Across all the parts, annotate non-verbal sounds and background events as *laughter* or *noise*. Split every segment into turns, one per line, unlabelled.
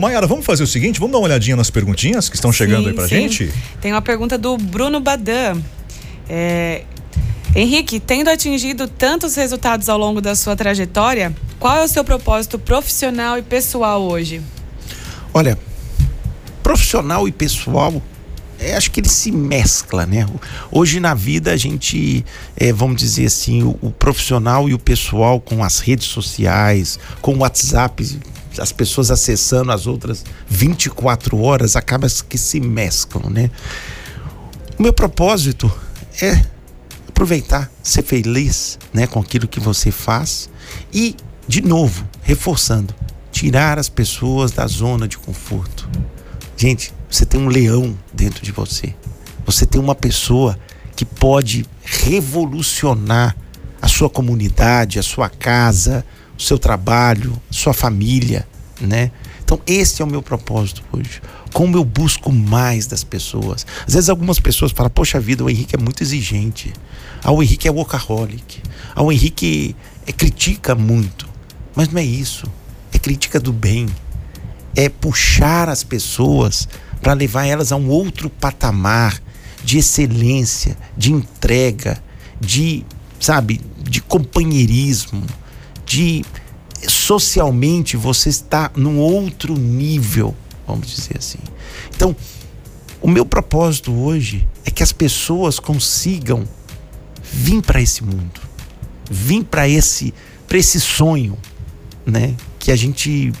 Mayara, vamos fazer o seguinte, vamos dar uma olhadinha nas perguntinhas que estão chegando
sim,
aí pra
sim.
gente?
Tem uma pergunta do Bruno Badan. É, Henrique, tendo atingido tantos resultados ao longo da sua trajetória, qual é o seu propósito profissional e pessoal hoje?
Olha, profissional e pessoal, é, acho que ele se mescla, né? Hoje na vida a gente, é, vamos dizer assim, o, o, profissional e o pessoal com as redes sociais, com o WhatsApp, as pessoas acessando as outras 24 horas, acaba que se mesclam, né? O meu propósito é aproveitar, ser feliz, né, com aquilo que você faz e, de novo, reforçando, tirar as pessoas da zona de conforto. Gente, você tem um leão dentro de você. Você tem uma pessoa que pode revolucionar a sua comunidade, a sua casa, seu trabalho, sua família, né? Então, esse é o meu propósito hoje. Como eu busco mais das pessoas. Às vezes algumas pessoas falam: "Poxa vida, o Henrique é muito exigente. Ah, o Henrique é workaholic. Ah, o Henrique é, critica muito". Mas não é isso. É crítica do bem. É puxar as pessoas para levar elas a um outro patamar de excelência, de entrega, de, sabe, de companheirismo, de socialmente você está num outro nível, vamos dizer assim. Então, o meu propósito hoje é que as pessoas consigam vir para esse mundo, vir para esse, para esse sonho, né, que a gente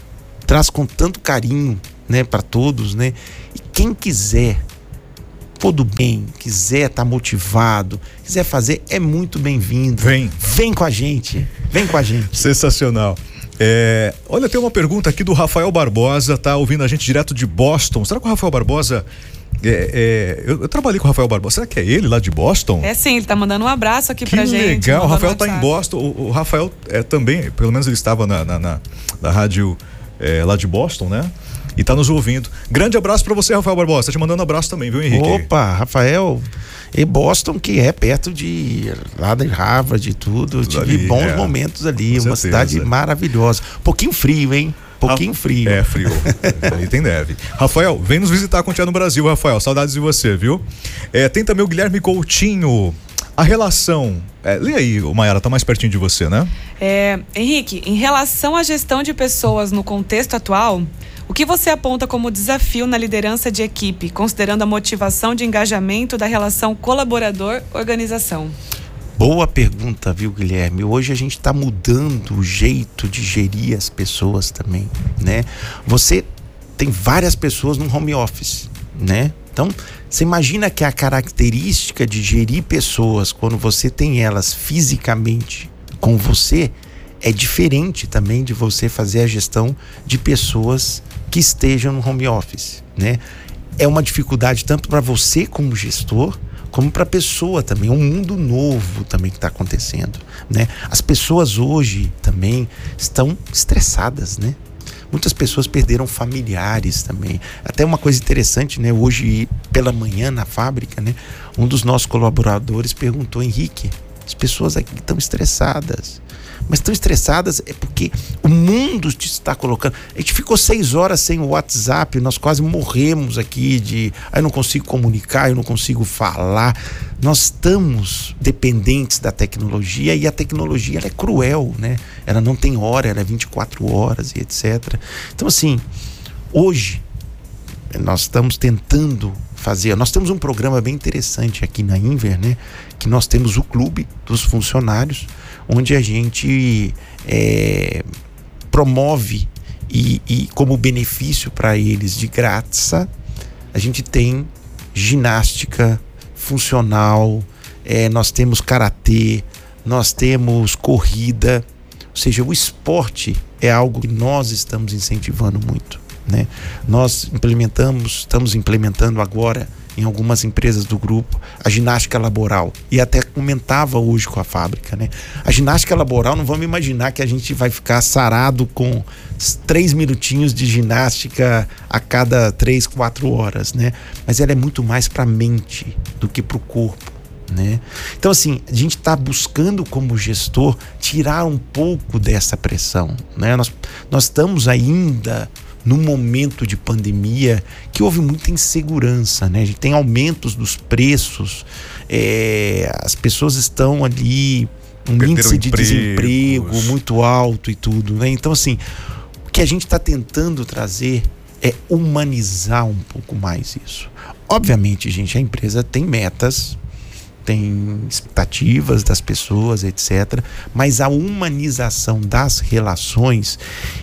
traz com tanto carinho, né, para todos, né? E quem quiser for do bem, quiser estar tá motivado, quiser fazer, é muito bem-vindo.
Vem.
Vem com a gente. Vem com a gente.
Sensacional. É, olha, tem uma pergunta aqui do Rafael Barbosa, tá ouvindo a gente direto de Boston. Será que o Rafael Barbosa. É, é, eu, eu, trabalhei com o Rafael Barbosa. Será que é ele lá de Boston?
É sim, ele tá mandando um abraço aqui
que
pra gente.
legal. O Rafael tá em Boston. O, o Rafael é também, pelo menos ele estava na, na, na, na rádio é, lá de Boston, né? E tá nos ouvindo. Grande abraço para você, Rafael Barbosa. Tá te mandando um abraço também, viu, Henrique?
Opa, Rafael. E Boston, que é perto de lá de Harvard e tudo. Tudo Tive ali, bons é. momentos ali. Com uma certeza. cidade maravilhosa. Pouquinho frio, hein? Pouquinho frio.
É, frio. *laughs* Aí tem neve. Rafael, vem nos visitar quando estiver no Brasil, Rafael. Saudades de você, viu? É, tem também o Guilherme Coutinho. A relação. É, lê aí, o Maiara, tá mais pertinho de você, né?
É, Henrique, em relação à gestão de pessoas no contexto atual, o que você aponta como desafio na liderança de equipe, considerando a motivação de engajamento da relação colaborador-organização?
Boa pergunta, viu, Guilherme? Hoje a gente está mudando o jeito de gerir as pessoas também, né? Você tem várias pessoas no home office, né? Então, você imagina que a característica de gerir pessoas quando você tem elas fisicamente com você é diferente também de você fazer a gestão de pessoas que estejam no home office, né? É uma dificuldade tanto para você como gestor, como para a pessoa também, um mundo novo também que está acontecendo, né? As pessoas hoje também estão estressadas, né? Muitas pessoas perderam familiares também. Até uma coisa interessante, né? Hoje pela manhã na fábrica, né? Um dos nossos colaboradores perguntou, Henrique, as pessoas aqui estão estressadas mas estão estressadas é porque o mundo te está colocando. A gente ficou seis horas sem o WhatsApp, nós quase morremos aqui de. Aí eu não consigo comunicar, eu não consigo falar. Nós estamos dependentes da tecnologia e a tecnologia ela é cruel, né? Ela não tem hora, ela é 24 horas e etc. Então, assim, hoje nós estamos tentando fazer. Nós temos um programa bem interessante aqui na Inver, né? Que nós temos o clube dos funcionários onde a gente é, promove e, e, como benefício para eles de graça, a gente tem ginástica funcional, é, nós temos karatê, nós temos corrida, ou seja, o esporte é algo que nós estamos incentivando muito. Né? Nós implementamos, estamos implementando agora em algumas empresas do grupo, a ginástica laboral. E até comentava hoje com a fábrica, né? A ginástica laboral, não vamos imaginar que a gente vai ficar sarado com três minutinhos de ginástica a cada três, quatro horas, né? Mas ela é muito mais para a mente do que para o corpo. Né? Então, assim, a gente está buscando, como gestor, tirar um pouco dessa pressão. Né? Nós, nós estamos ainda no momento de pandemia que houve muita insegurança, né? A gente tem aumentos dos preços, é, as pessoas estão ali um Perderam índice de empregos. desemprego muito alto e tudo, né? Então assim, o que a gente está tentando trazer é humanizar um pouco mais isso. Obviamente, gente, a empresa tem metas tem expectativas das pessoas, etc. Mas a humanização das relações,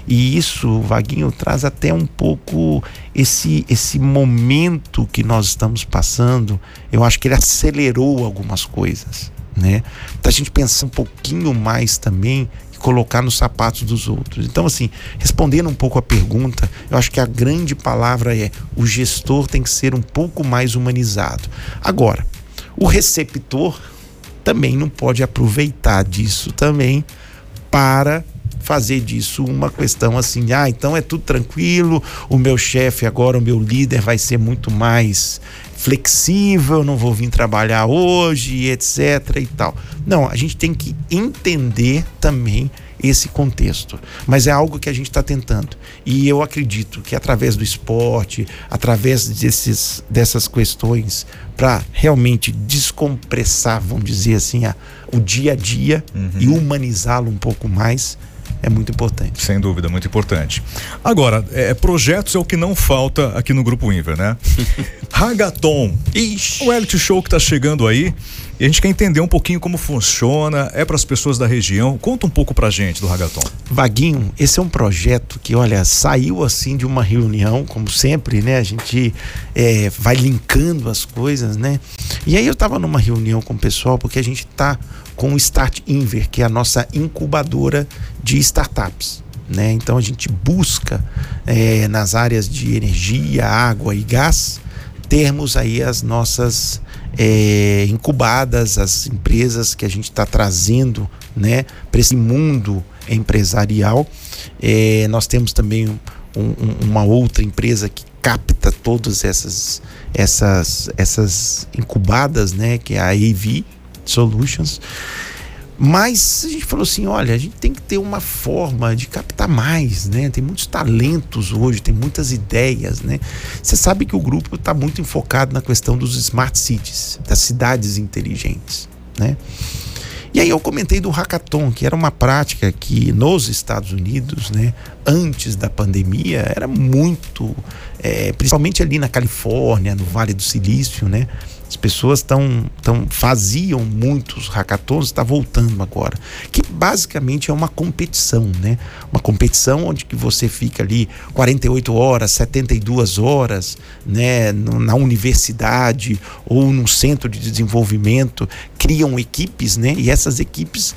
e isso, Vaguinho, traz até um pouco esse, esse momento que nós estamos passando, eu acho que ele acelerou algumas coisas. Né? Então a gente pensar um pouquinho mais também colocar nos sapatos dos outros. Então, assim, respondendo um pouco a pergunta, eu acho que a grande palavra é o gestor tem que ser um pouco mais humanizado. Agora, o receptor também não pode aproveitar disso também para fazer disso uma questão assim, ah, então é tudo tranquilo, o meu chefe agora, o meu líder vai ser muito mais flexível, não vou vir trabalhar hoje, etc e tal. Não, a gente tem que entender também esse contexto. Mas é algo que a gente está tentando. E eu acredito que através do esporte, através desses, dessas questões, para realmente descompressar, vamos dizer assim, a, o dia a dia uhum. e humanizá-lo um pouco mais, é muito importante.
Sem dúvida, muito importante. Agora, é, projetos é o que não falta aqui no Grupo Inver, né? *laughs* Hagaton. Ixi. O reality show que está chegando aí. E a gente quer entender um pouquinho como funciona, é para as pessoas da região. Conta um pouco pra gente do Hagaton.
Vaguinho, esse é um projeto que, olha, saiu assim de uma reunião, como sempre, né? A gente é, vai linkando as coisas, né? E aí eu estava numa reunião com o pessoal, porque a gente está com o Start Inver, que é a nossa incubadora de startups. Né? Então a gente busca é, nas áreas de energia, água e gás termos aí as nossas é, incubadas, as empresas que a gente está trazendo né, para esse mundo empresarial. É, nós temos também um, um, uma outra empresa que capta todas essas, essas, essas incubadas, né, que é a AV Solutions. Mas a gente falou assim: olha, a gente tem que ter uma forma de captar mais, né? Tem muitos talentos hoje, tem muitas ideias, né? Você sabe que o grupo está muito enfocado na questão dos smart cities, das cidades inteligentes, né? E aí eu comentei do hackathon, que era uma prática que nos Estados Unidos, né, antes da pandemia, era muito, é, principalmente ali na Califórnia, no Vale do Silício, né? As pessoas estão tão, faziam muitos hackathons, está voltando agora. Que basicamente é uma competição, né? Uma competição onde que você fica ali 48 horas, 72 horas, né? Na universidade ou num centro de desenvolvimento, criam equipes, né? E essas equipes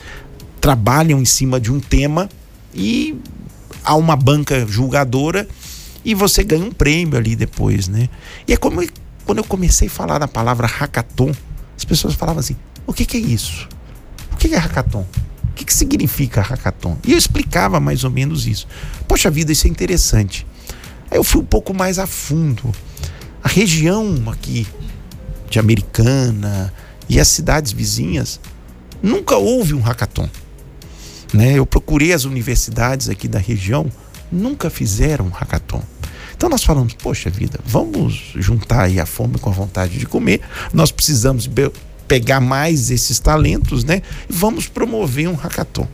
trabalham em cima de um tema e há uma banca julgadora e você ganha um prêmio ali depois, né? E é como quando eu comecei a falar na palavra hackathon, as pessoas falavam assim: o que, que é isso? O que, que é hackathon? O que, que significa hackathon? E eu explicava mais ou menos isso. Poxa vida, isso é interessante. Aí eu fui um pouco mais a fundo. A região aqui de Americana e as cidades vizinhas nunca houve um hackathon. Né? Eu procurei as universidades aqui da região, nunca fizeram um hackathon. Então nós falamos, poxa vida, vamos juntar aí a fome com a vontade de comer. Nós precisamos pegar mais esses talentos, né? E vamos promover um hackathon.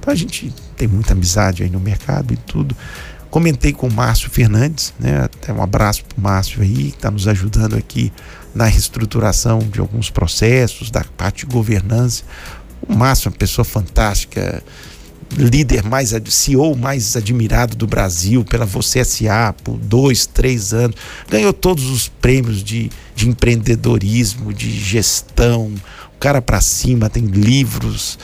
Então a gente tem muita amizade aí no mercado e tudo. Comentei com o Márcio Fernandes, né? Até um abraço para o Márcio aí, que está nos ajudando aqui na reestruturação de alguns processos, da parte de governança. O Márcio é uma pessoa fantástica, líder mais, CEO mais admirado do Brasil pela Você SA por dois, três anos. Ganhou todos os prêmios de, de empreendedorismo, de gestão. O cara para cima, tem livros.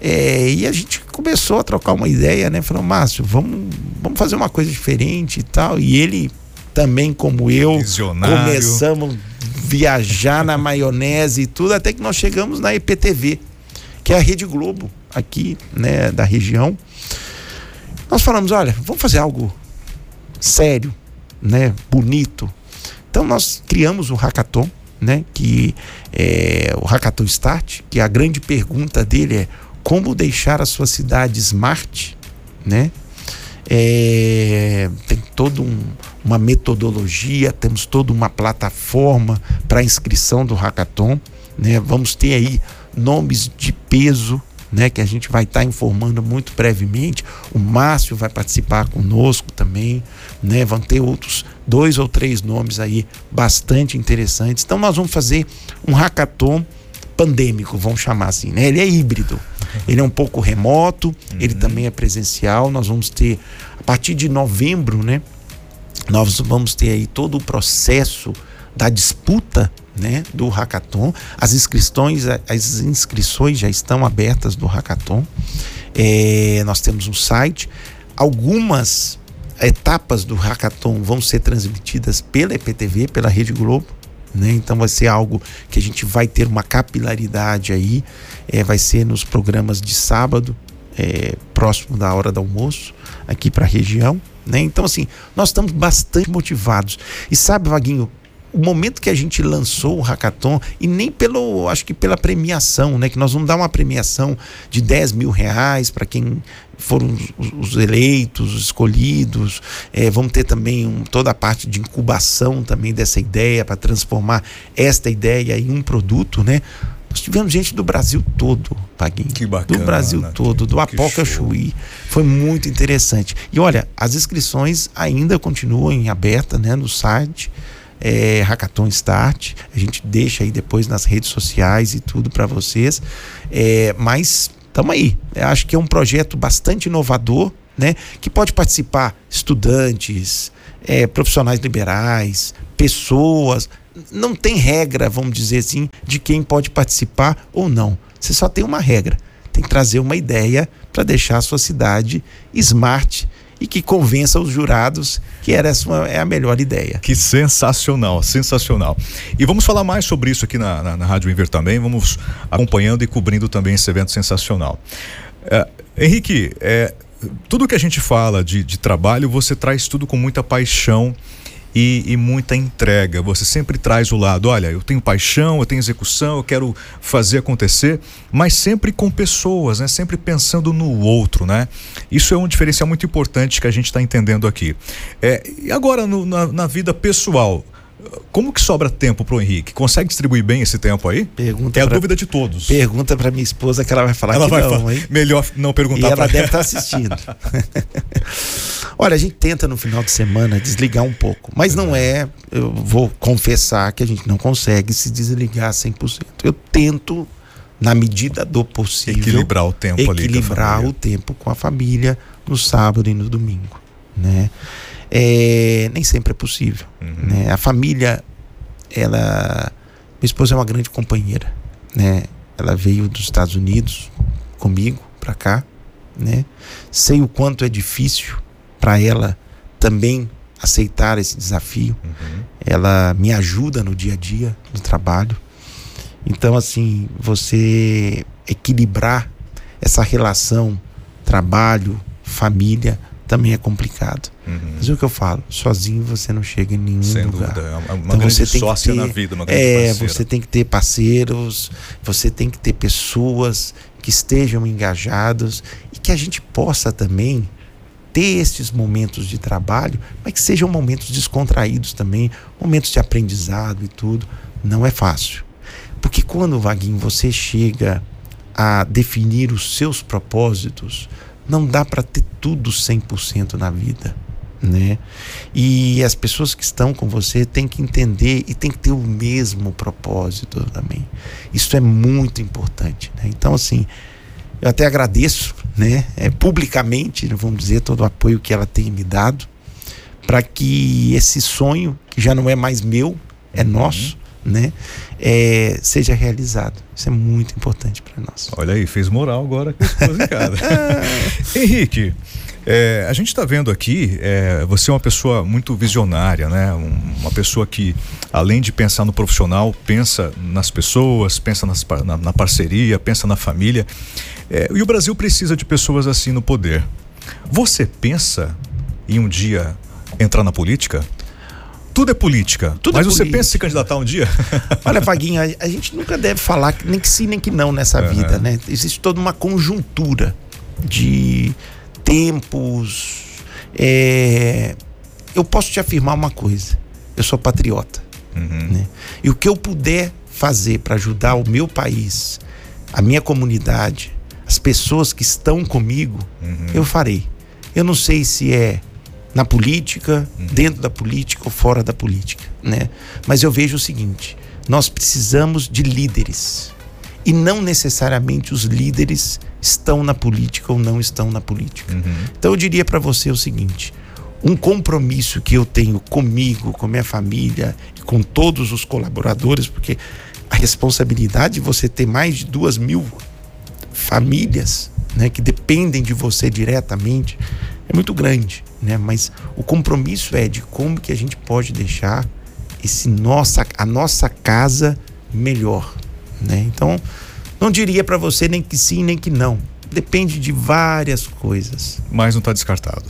É, e a gente começou a trocar uma ideia, né? Falou, Márcio, vamos, vamos fazer uma coisa diferente e tal. E ele também, como eu,
Visionário.
começamos a viajar na maionese e tudo, até que nós chegamos na EPTV, que é a Rede Globo aqui, né, da região. Nós falamos, olha, vamos fazer algo sério, né, bonito. Então nós criamos o hackathon, né, que é o hackathon Start, que a grande pergunta dele é como deixar a sua cidade smart, né? É, tem toda um, uma metodologia, temos toda uma plataforma para inscrição do hackathon, né? Vamos ter aí nomes de peso né, que a gente vai estar tá informando muito brevemente. O Márcio vai participar conosco também, né? Vão ter outros dois ou três nomes aí bastante interessantes. Então nós vamos fazer um hackathon pandêmico, vamos chamar assim, né? Ele é híbrido. Ele é um pouco remoto, uhum. ele também é presencial. Nós vamos ter a partir de novembro, né? Nós vamos ter aí todo o processo da disputa né, do hackathon. As inscrições, as inscrições já estão abertas do hackathon. É, nós temos um site. Algumas etapas do hackathon vão ser transmitidas pela EPTV, pela Rede Globo. Né? Então vai ser algo que a gente vai ter uma capilaridade aí. É, vai ser nos programas de sábado, é, próximo da hora do almoço, aqui para a região. Né? Então, assim, nós estamos bastante motivados. E sabe, Vaguinho, o momento que a gente lançou o hackathon, e nem pelo, acho que pela premiação, né? Que nós vamos dar uma premiação de 10 mil reais para quem foram os, os, eleitos, os escolhidos. É, vamos ter também um, toda a parte de incubação também dessa ideia para transformar esta ideia em um produto, né? Nós tivemos gente do Brasil todo, Paguinho.
Que bacana.
Do Brasil todo, do Apoca Chuí. Foi muito interessante. E olha, as inscrições ainda continuam abertas né, no site é, Hackathon Start. A gente deixa aí depois nas redes sociais e tudo para vocês. É, mas estamos aí. Eu acho que é um projeto bastante inovador, né? Que pode participar estudantes, é, profissionais liberais, pessoas. Não tem regra, vamos dizer assim, de quem pode participar ou não. Você só tem uma regra. Tem que trazer uma ideia para deixar a sua cidade smart e que convença os jurados que era essa é a melhor ideia.
Que sensacional, sensacional. E vamos falar mais sobre isso aqui na, na, na Rádio Inver também, vamos acompanhando e cobrindo também esse evento sensacional. É, Henrique, é, tudo que a gente fala de, de trabalho, você traz tudo com muita paixão e, e, muita entrega. Você sempre traz o lado, olha, eu tenho paixão, eu tenho execução, eu quero fazer acontecer, mas sempre com pessoas, né? Sempre pensando no outro, né? Isso é um diferencial muito importante que a gente está entendendo aqui. É, e agora no, na, na vida pessoal, como que sobra tempo pro Henrique? Consegue distribuir bem esse tempo aí?
Pergunta
é a
pra,
dúvida de todos.
Pergunta para minha esposa que ela vai falar
ela
que
vai
não,
falar, Melhor não perguntar
e ela deve estar tá assistindo. *laughs* Olha, a gente tenta no final de semana desligar um pouco, mas não é, eu vou confessar que a gente não consegue se desligar 100%. Eu tento na medida do possível
equilibrar o tempo
equilibrar ali o tempo com a família no sábado e no domingo, né? é, nem sempre é possível. Uhum. Né? A família, ela. Minha esposa é uma grande companheira. Né? Ela veio dos Estados Unidos comigo para cá. Né? Sei o quanto é difícil para ela também aceitar esse desafio. Uhum. Ela me ajuda no dia a dia do trabalho. Então, assim, você equilibrar essa relação trabalho, família, também é complicado. Uhum. Mas é o que eu falo, sozinho você não chega em nenhum Sem lugar. Dúvida. É
uma, uma então você tem sócia que ter, na vida, uma grande
É,
parceira.
você tem que ter parceiros, você tem que ter pessoas que estejam engajados e que a gente possa também ter esses momentos de trabalho, mas que sejam momentos descontraídos também, momentos de aprendizado e tudo. Não é fácil. Porque quando, Vaguinho, você chega a definir os seus propósitos, não dá para ter tudo 100% na vida, né? E as pessoas que estão com você têm que entender e têm que ter o mesmo propósito também. Isso é muito importante, né? Então assim, eu até agradeço, né, é, publicamente, vamos dizer, todo o apoio que ela tem me dado para que esse sonho, que já não é mais meu, é uhum. nosso, né, é, seja realizado. Isso é muito importante para nós.
Olha aí, fez moral agora com a *laughs* Henrique, é, a gente está vendo aqui, é, você é uma pessoa muito visionária, né? Um, uma pessoa que, além de pensar no profissional, pensa nas pessoas, pensa nas, na, na, parceria, pensa na família. É, e o Brasil precisa de pessoas assim no poder. Você pensa em um dia entrar na política? Tudo é política. Tudo é mas é você política. pensa em se candidatar um dia? *laughs*
Olha, Vaguinho, a, a, gente nunca deve falar nem que sim, nem que não nessa uhum. vida, né? Existe toda uma conjuntura de tempos, é, eu posso te afirmar uma coisa: eu sou patriota. Uhum. Né? E o que eu puder fazer para ajudar o meu país, a minha comunidade, as pessoas que estão comigo, uhum. eu farei. Eu não sei se é na política, uhum. dentro da política ou fora da política, né? Mas eu vejo o seguinte: nós precisamos de líderes. E não necessariamente os líderes estão na política ou não estão na política. Uhum. Então eu diria para você o seguinte: um compromisso que eu tenho comigo, com minha família e com todos os colaboradores, porque a responsabilidade de você ter mais de duas mil famílias né, que dependem de você diretamente é muito grande, né? Mas o compromisso é de como que a gente pode deixar esse nossa, a nossa casa melhor, né? Então, não diria para você nem que sim, nem que não. Depende de várias coisas.
Mas não está descartado.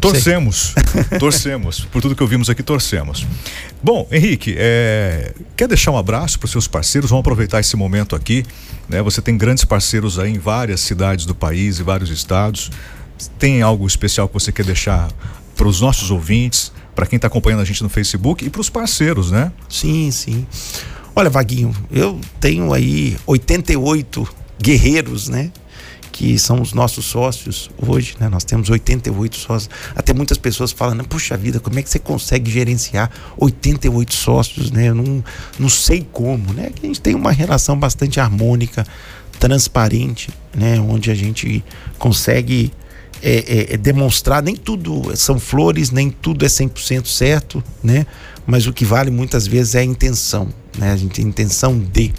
Torcemos, *laughs* torcemos. Por tudo que ouvimos aqui, torcemos. Bom, Henrique, é, quer deixar um abraço para os seus parceiros? Vamos aproveitar esse momento aqui. Né? Você tem grandes parceiros aí em várias cidades do país e vários estados. Tem algo especial que você quer deixar para os nossos ouvintes, para quem está acompanhando a gente no Facebook e para os parceiros, né?
Sim, sim. Olha, Vaguinho, eu tenho aí 88 guerreiros, né? Que são os nossos sócios hoje, né? Nós temos 88 sócios. Até muitas pessoas falam, né? puxa vida, como é que você consegue gerenciar 88 sócios, né? Eu não, não sei como, né? A gente tem uma relação bastante harmônica, transparente, né? Onde a gente consegue é, é, é demonstrar, nem tudo são flores, nem tudo é 100% certo, né? Mas o que vale muitas vezes é a intenção, né? A gente tem intenção de.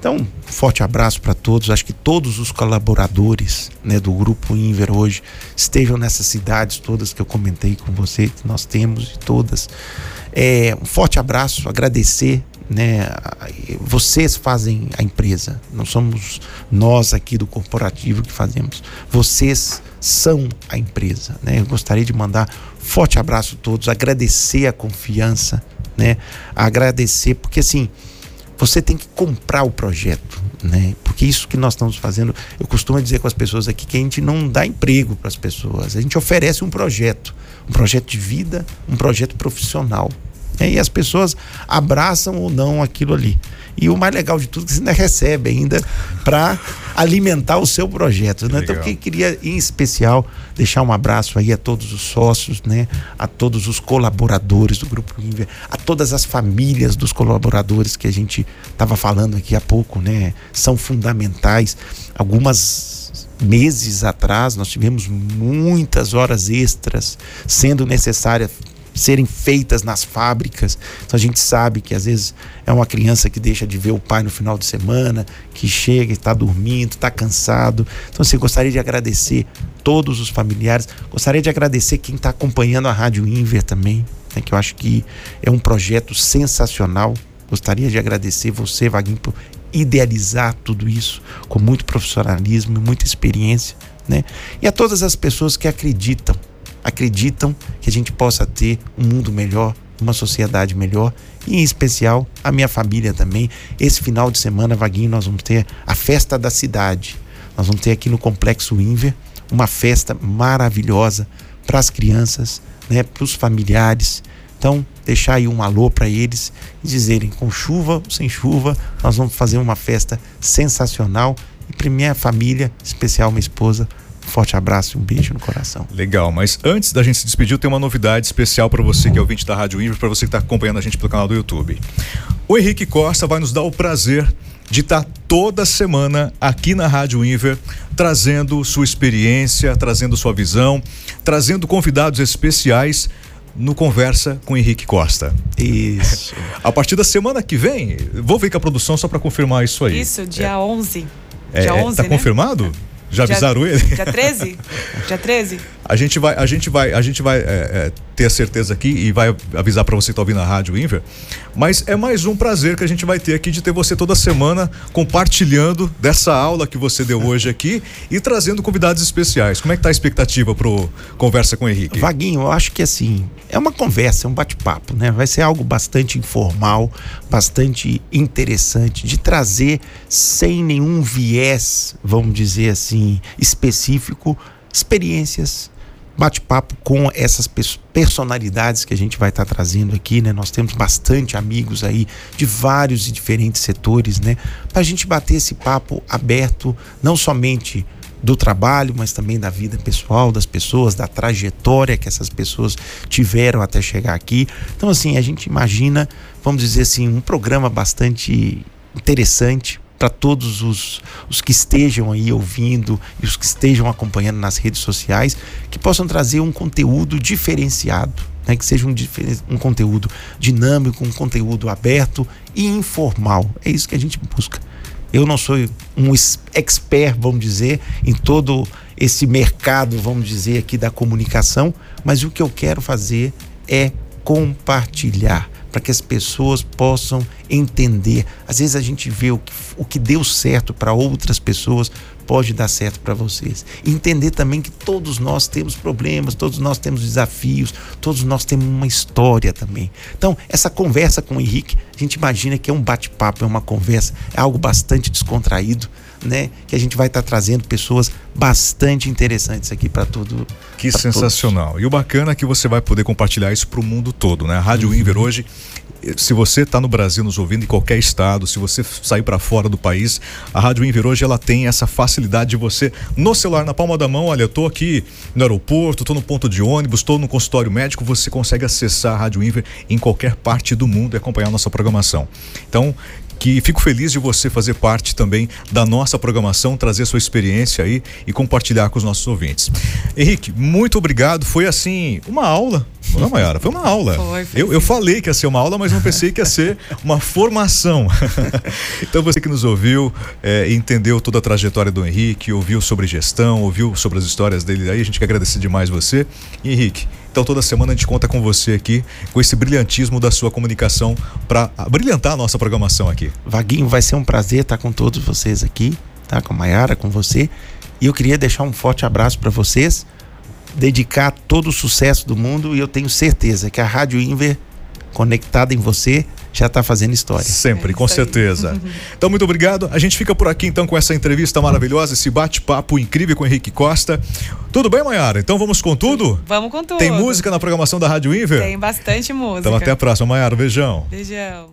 Então, um forte abraço para todos. Acho que todos os colaboradores né, do Grupo Inver hoje estejam nessas cidades todas que eu comentei com você, que nós temos, todas. É, um forte abraço, agradecer. Né, vocês fazem a empresa, não somos nós aqui do corporativo que fazemos. Vocês são a empresa. Né? Eu gostaria de mandar forte abraço a todos, agradecer a confiança, né? agradecer, porque assim você tem que comprar o projeto, né? Porque isso que nós estamos fazendo, eu costumo dizer com as pessoas aqui que a gente não dá emprego para as pessoas, a gente oferece um projeto, um projeto de vida, um projeto profissional. Né? E as pessoas abraçam ou não aquilo ali. E o mais legal de tudo é que você ainda recebe ainda para alimentar o seu projeto. Né? Então, eu queria, em especial, deixar um abraço aí a todos os sócios, né? a todos os colaboradores do Grupo Inver, a todas as famílias dos colaboradores que a gente estava falando aqui há pouco, né? São fundamentais. Algumas meses atrás nós tivemos muitas horas extras sendo necessárias serem feitas nas fábricas. Então a gente sabe que às vezes é uma criança que deixa de ver o pai no final de semana, que chega está dormindo, está cansado. Então assim, gostaria de agradecer todos os familiares, gostaria de agradecer quem está acompanhando a Rádio Inver também, né, que eu acho que é um projeto sensacional. Gostaria de agradecer você, Vaguinho, por idealizar tudo isso com muito profissionalismo e muita experiência, né? E a todas as pessoas que acreditam acreditam que a gente possa ter um mundo melhor, uma sociedade melhor e em especial a minha família também. Esse final de semana, Vaguinho, nós vamos ter a festa da cidade. Nós vamos ter aqui no Complexo Inver uma festa maravilhosa para as crianças, né, para os familiares. Então, deixar aí um alô para eles e dizerem com chuva ou sem chuva, nós vamos fazer uma festa sensacional e para minha família, especial minha esposa, forte abraço e um beijo no coração.
Legal, mas antes da gente se despedir, eu tenho uma novidade especial para você que é ouvinte da Rádio Inver, para você que está acompanhando a gente pelo canal do YouTube. O Henrique Costa vai nos dar o prazer de estar tá toda semana aqui na Rádio Inver, trazendo sua experiência, trazendo sua visão, trazendo convidados especiais no Conversa com Henrique Costa.
Isso. *laughs*
a partir da semana que vem, vou ver com a produção só para confirmar isso aí.
Isso, dia é. 11.
É, dia 11, tá né? confirmado? Já avisaram
dia,
ele?
Dia 13? *laughs* dia 13?
A gente vai, a gente vai, a gente vai é, é, ter a certeza aqui e vai avisar para você que está ouvindo a rádio Inver. Mas é mais um prazer que a gente vai ter aqui de ter você toda semana compartilhando dessa aula que você deu hoje aqui e trazendo convidados especiais. Como é que tá a expectativa pro conversa com o Henrique?
Vaguinho, eu acho que assim, é uma conversa, é um bate-papo, né? Vai ser algo bastante informal, bastante interessante de trazer sem nenhum viés, vamos dizer assim, específico, experiências bate-papo com essas personalidades que a gente vai estar tá trazendo aqui, né? Nós temos bastante amigos aí de vários e diferentes setores, né? Para a gente bater esse papo aberto, não somente do trabalho, mas também da vida pessoal das pessoas, da trajetória que essas pessoas tiveram até chegar aqui. Então, assim, a gente imagina, vamos dizer assim, um programa bastante interessante para todos os, os que estejam aí ouvindo e os que estejam acompanhando nas redes sociais, que possam trazer um conteúdo diferenciado, né? que seja um, um conteúdo dinâmico, um conteúdo aberto e informal. É isso que a gente busca. Eu não sou um expert, vamos dizer, em todo esse mercado, vamos dizer, aqui da comunicação, mas o que eu quero fazer é compartilhar para que as pessoas possam entender. Às vezes a gente vê o que, o que deu certo para outras pessoas pode dar certo para vocês. Entender também que todos nós temos problemas, todos nós temos desafios, todos nós temos uma história também. Então, essa conversa com o Henrique, a gente imagina que é um bate-papo, é uma conversa, é algo bastante descontraído né? Que a gente vai estar tá trazendo pessoas bastante interessantes aqui para tudo.
Que sensacional. Todos. E o bacana é que você vai poder compartilhar isso para o mundo todo, né? A Rádio uhum. Inver hoje se você está no Brasil nos ouvindo em qualquer estado, se você sair para fora do país, a Rádio Inver hoje ela tem essa facilidade de você no celular na palma da mão, olha, eu tô aqui no aeroporto, tô no ponto de ônibus, tô no consultório médico, você consegue acessar a Rádio Inver em qualquer parte do mundo e acompanhar a nossa programação. Então, que fico feliz de você fazer parte também da nossa programação, trazer sua experiência aí e compartilhar com os nossos ouvintes. Henrique, muito obrigado. Foi assim, uma aula. Não, Mayara, foi uma aula. Foi, foi, eu, eu falei que ia ser uma aula, mas não pensei que ia ser uma formação. *laughs* então você que nos ouviu, é, entendeu toda a trajetória do Henrique, ouviu sobre gestão, ouviu sobre as histórias dele aí, a gente quer agradecer demais você. E, Henrique, então toda semana a gente conta com você aqui, com esse brilhantismo da sua comunicação para brilhantar a nossa programação aqui.
Vaguinho, vai ser um prazer estar com todos vocês aqui, tá? Com a Mayara, com você. E eu queria deixar um forte abraço para vocês, dedicar todo o sucesso do mundo e eu tenho certeza que a Rádio Inver conectada em você já está fazendo história.
Sempre, é com certeza. *laughs* Então, muito obrigado. A gente fica por aqui então com essa entrevista maravilhosa, esse bate-papo incrível com o Henrique Costa. Tudo bem, Mayara? Então vamos com tudo?
Vamos com tudo.
Tem música na programação da Rádio Inver?
Tem bastante música.
Então até a próxima, Mayara. Beijão.
Beijão.